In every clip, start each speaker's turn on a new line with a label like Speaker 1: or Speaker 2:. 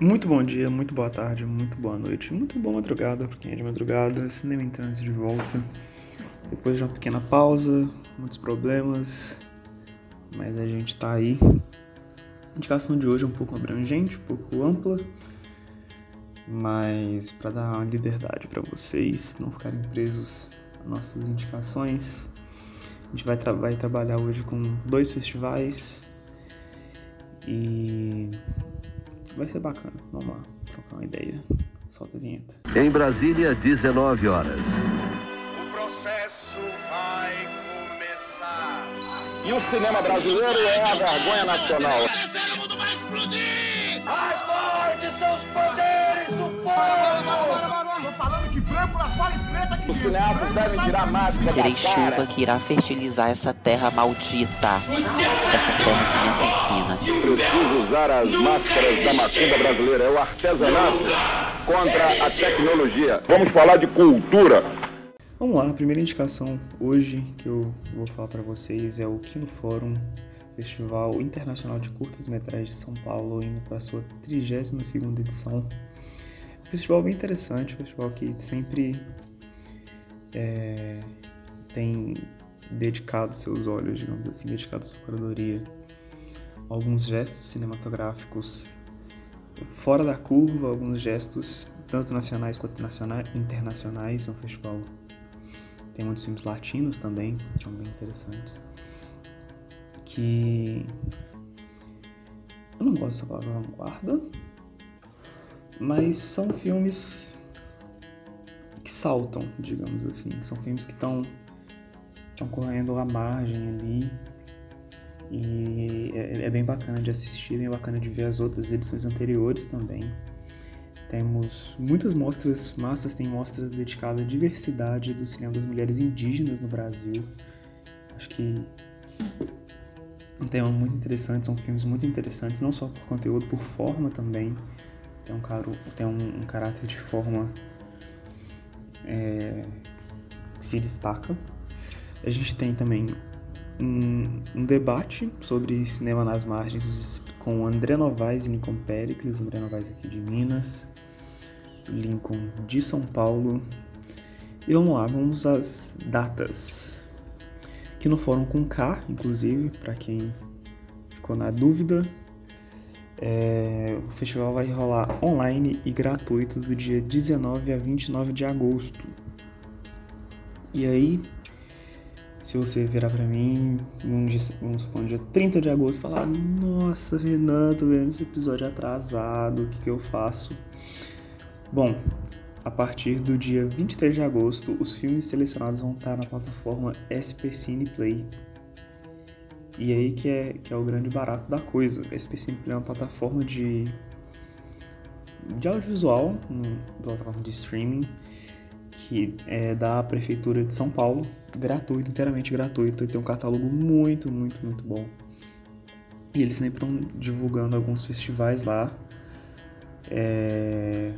Speaker 1: Muito bom dia, muito boa tarde, muito boa noite, muito boa madrugada para quem é de madrugada, cinema em trânsito de volta. Depois de uma pequena pausa, muitos problemas, mas a gente tá aí. A indicação de hoje é um pouco abrangente, um pouco ampla, mas para dar uma liberdade para vocês não ficarem presos às nossas indicações. A gente vai, tra vai trabalhar hoje com dois festivais e Vai ser bacana. Vamos lá, trocar uma ideia. Solta a vinheta.
Speaker 2: Em Brasília, 19 horas.
Speaker 3: O processo vai começar.
Speaker 4: E o cinema brasileiro é a vergonha nacional.
Speaker 3: Mais fortes são os poderes do povo.
Speaker 5: Branco na fala
Speaker 4: Os devem tirar a máscara
Speaker 6: Terei chuva que irá fertilizar essa terra maldita. Essa terra que me assassina.
Speaker 4: Preciso usar as máscaras da macumba brasileira. É o artesanato contra a tecnologia. Vamos falar de cultura.
Speaker 1: Vamos lá, a primeira indicação hoje que eu vou falar para vocês é o Kino Fórum, Festival Internacional de Curtas Metragens de São Paulo, indo para sua 32ª edição. Festival bem interessante, um festival que sempre é, tem dedicado seus olhos, digamos assim, dedicado sua curadoria a alguns gestos cinematográficos fora da curva, alguns gestos tanto nacionais quanto naciona- internacionais. É um festival tem muitos filmes latinos também, são bem interessantes. Que eu não gosto dessa palavra vanguarda, mas são filmes que saltam, digamos assim. São filmes que estão correndo à margem ali. E é, é bem bacana de assistir, bem bacana de ver as outras edições anteriores também. Temos muitas mostras massas, tem mostras dedicadas à diversidade do cinema das mulheres indígenas no Brasil. Acho que um tema muito interessante, são filmes muito interessantes, não só por conteúdo, por forma também. Tem um, caro, tem um, um caráter de forma é, que se destaca. A gente tem também um, um debate sobre cinema nas margens com André Novaes e Lincoln Pericles, André Novaes aqui de Minas, Lincoln de São Paulo. E vamos lá, vamos às datas. Que no Fórum com K, inclusive, para quem ficou na dúvida, é, o festival vai rolar online e gratuito do dia 19 a 29 de agosto. E aí, se você virar pra mim, num dia, vamos supor, no dia 30 de agosto, falar: Nossa, Renan, tô vendo esse episódio atrasado, o que, que eu faço? Bom, a partir do dia 23 de agosto, os filmes selecionados vão estar na plataforma SP Cine Play. E aí que é, que é o grande barato da coisa. SP Play é uma plataforma de, de audiovisual, uma plataforma de streaming, que é da Prefeitura de São Paulo, gratuito, inteiramente gratuito, e tem um catálogo muito, muito, muito bom. E eles sempre estão divulgando alguns festivais lá. É,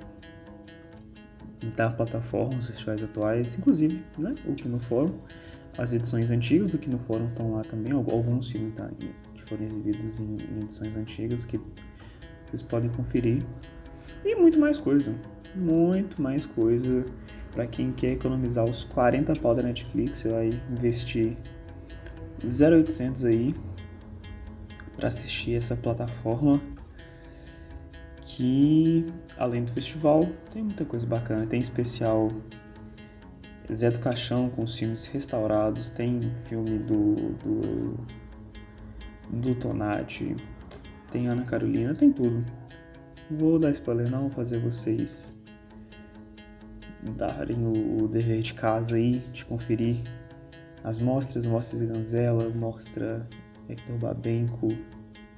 Speaker 1: da plataforma, os festivais atuais, inclusive né, o Kino Fórum. As edições antigas do Kino Fórum estão lá também, al- alguns filmes da- que foram exibidos em, em edições antigas que vocês podem conferir. E muito mais coisa, muito mais coisa. Para quem quer economizar os 40 pau da Netflix, você vai investir 0,800 aí para assistir essa plataforma que além do festival tem muita coisa bacana. Tem especial Zé do Caixão com os filmes restaurados, tem filme do do, do Tonati, tem Ana Carolina, tem tudo. Vou dar spoiler não, vou fazer vocês darem o, o dever de casa aí, de conferir as mostras, mostras Ganzela, mostra Hector Babenco,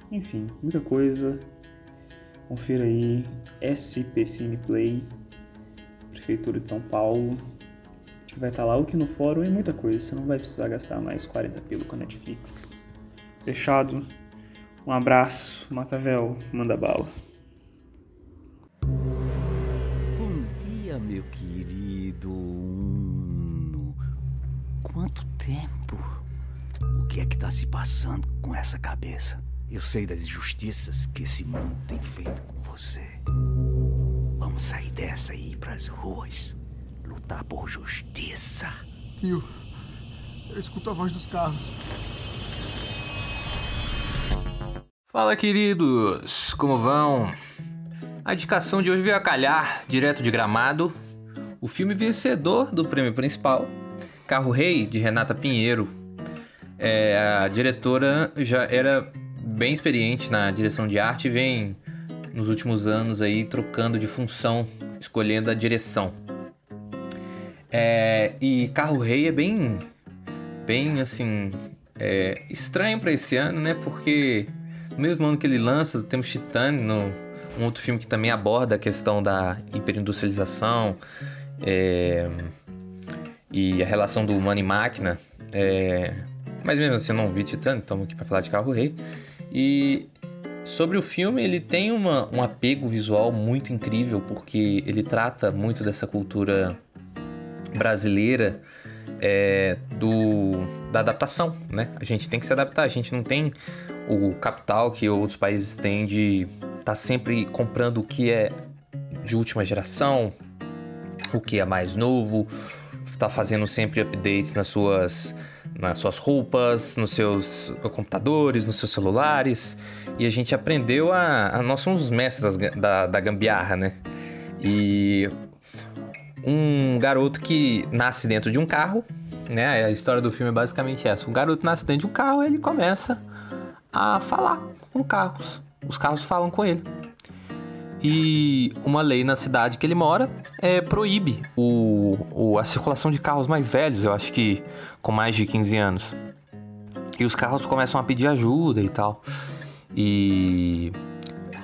Speaker 1: enfim, muita coisa. Confira aí SP Cine Play, Prefeitura de São Paulo, que vai estar lá o que no fórum e muita coisa. Você não vai precisar gastar mais 40 pelo com a Netflix. Fechado? Um abraço, Matavel, manda bala.
Speaker 7: Bom dia, meu querido. Quanto tempo? O que é que tá se passando com essa cabeça? Eu sei das injustiças que esse mundo tem feito com você. interessa ir pras ruas, lutar por justiça.
Speaker 5: Tio, eu escuto a voz dos carros.
Speaker 8: Fala, queridos! Como vão? A indicação de hoje veio a calhar, direto de Gramado, o filme vencedor do prêmio principal, Carro Rei, de Renata Pinheiro. É, a diretora já era bem experiente na direção de arte e vem nos últimos anos aí trocando de função, escolhendo a direção. É, e Carro Rei é bem, bem assim, é, estranho para esse ano, né? Porque no mesmo ano que ele lança, temos Titane, no, um outro filme que também aborda a questão da hiperindustrialização é, e a relação do humano e máquina. É, mas mesmo assim, eu não vi Titane, estamos aqui para falar de Carro Rei. E sobre o filme, ele tem uma, um apego visual muito incrível, porque ele trata muito dessa cultura brasileira é, do, da adaptação, né? A gente tem que se adaptar, a gente não tem o capital que outros países têm de estar tá sempre comprando o que é de última geração, o que é mais novo, tá fazendo sempre updates nas suas nas suas roupas, nos seus computadores, nos seus celulares. E a gente aprendeu a. a nós somos os mestres da, da gambiarra, né? E um garoto que nasce dentro de um carro, né? A história do filme é basicamente essa. Um garoto nasce dentro de um carro e ele começa a falar com carros. Os carros falam com ele. E uma lei na cidade que ele mora é, proíbe o, o, a circulação de carros mais velhos, eu acho que com mais de 15 anos. E os carros começam a pedir ajuda e tal. E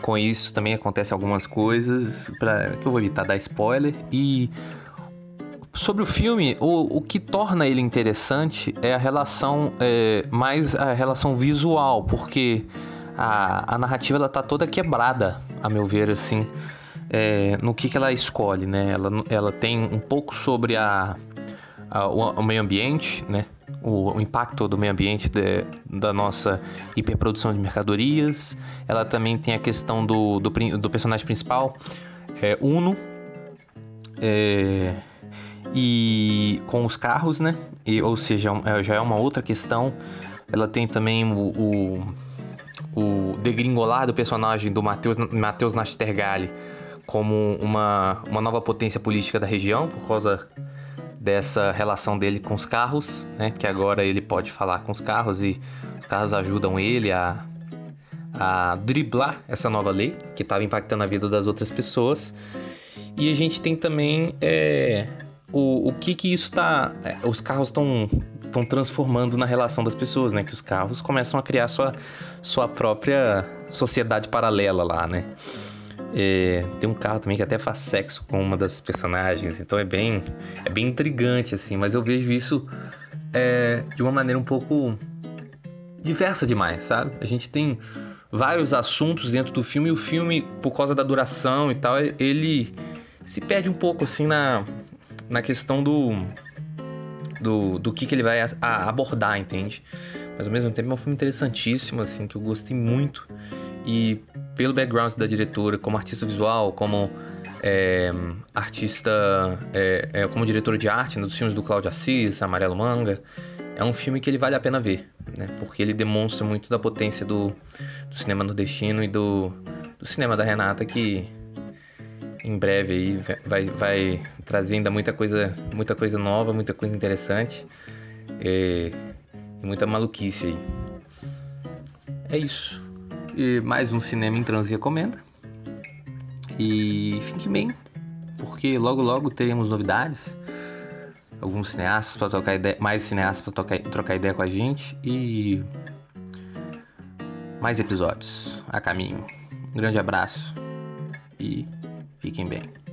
Speaker 8: com isso também acontecem algumas coisas para que eu vou evitar dar spoiler. E sobre o filme, o, o que torna ele interessante é a relação, é, mais a relação visual, porque a, a narrativa ela tá toda quebrada, a meu ver, assim, é, no que, que ela escolhe, né? Ela, ela tem um pouco sobre a, a o, meio ambiente, né? O, o impacto do meio ambiente de, da nossa hiperprodução de mercadorias. Ela também tem a questão do, do, do personagem principal, é, Uno, é, e com os carros, né? E, ou seja, é já é uma outra questão. Ela tem também o, o o degringolar do personagem do Matheus Nastergalli como uma, uma nova potência política da região por causa dessa relação dele com os carros, né? Que agora ele pode falar com os carros e os carros ajudam ele a, a driblar essa nova lei que estava impactando a vida das outras pessoas. E a gente tem também é, o, o que que isso está... É, os carros estão estão transformando na relação das pessoas, né? Que os carros começam a criar sua, sua própria sociedade paralela lá, né? É, tem um carro também que até faz sexo com uma das personagens, então é bem, é bem intrigante, assim, mas eu vejo isso é, de uma maneira um pouco diversa demais, sabe? A gente tem vários assuntos dentro do filme e o filme, por causa da duração e tal, ele se perde um pouco, assim, na, na questão do do, do que, que ele vai a, a abordar, entende? Mas ao mesmo tempo é um filme interessantíssimo, assim, que eu gostei muito. E pelo background da diretora, como artista visual, como é, artista, é, é, como diretora de arte né, dos filmes do Cláudio Assis, Amarelo Manga, é um filme que ele vale a pena ver, né? Porque ele demonstra muito da potência do, do cinema nordestino e do, do cinema da Renata, que em breve aí vai, vai trazer ainda muita coisa, muita coisa nova, muita coisa interessante e, e muita maluquice aí. É isso. E mais um Cinema em Trans recomenda. E fique bem, porque logo logo teremos novidades. Alguns cineastas para trocar ideia, mais cineastas para trocar, trocar ideia com a gente e mais episódios a caminho. Um grande abraço e Fiquem bem.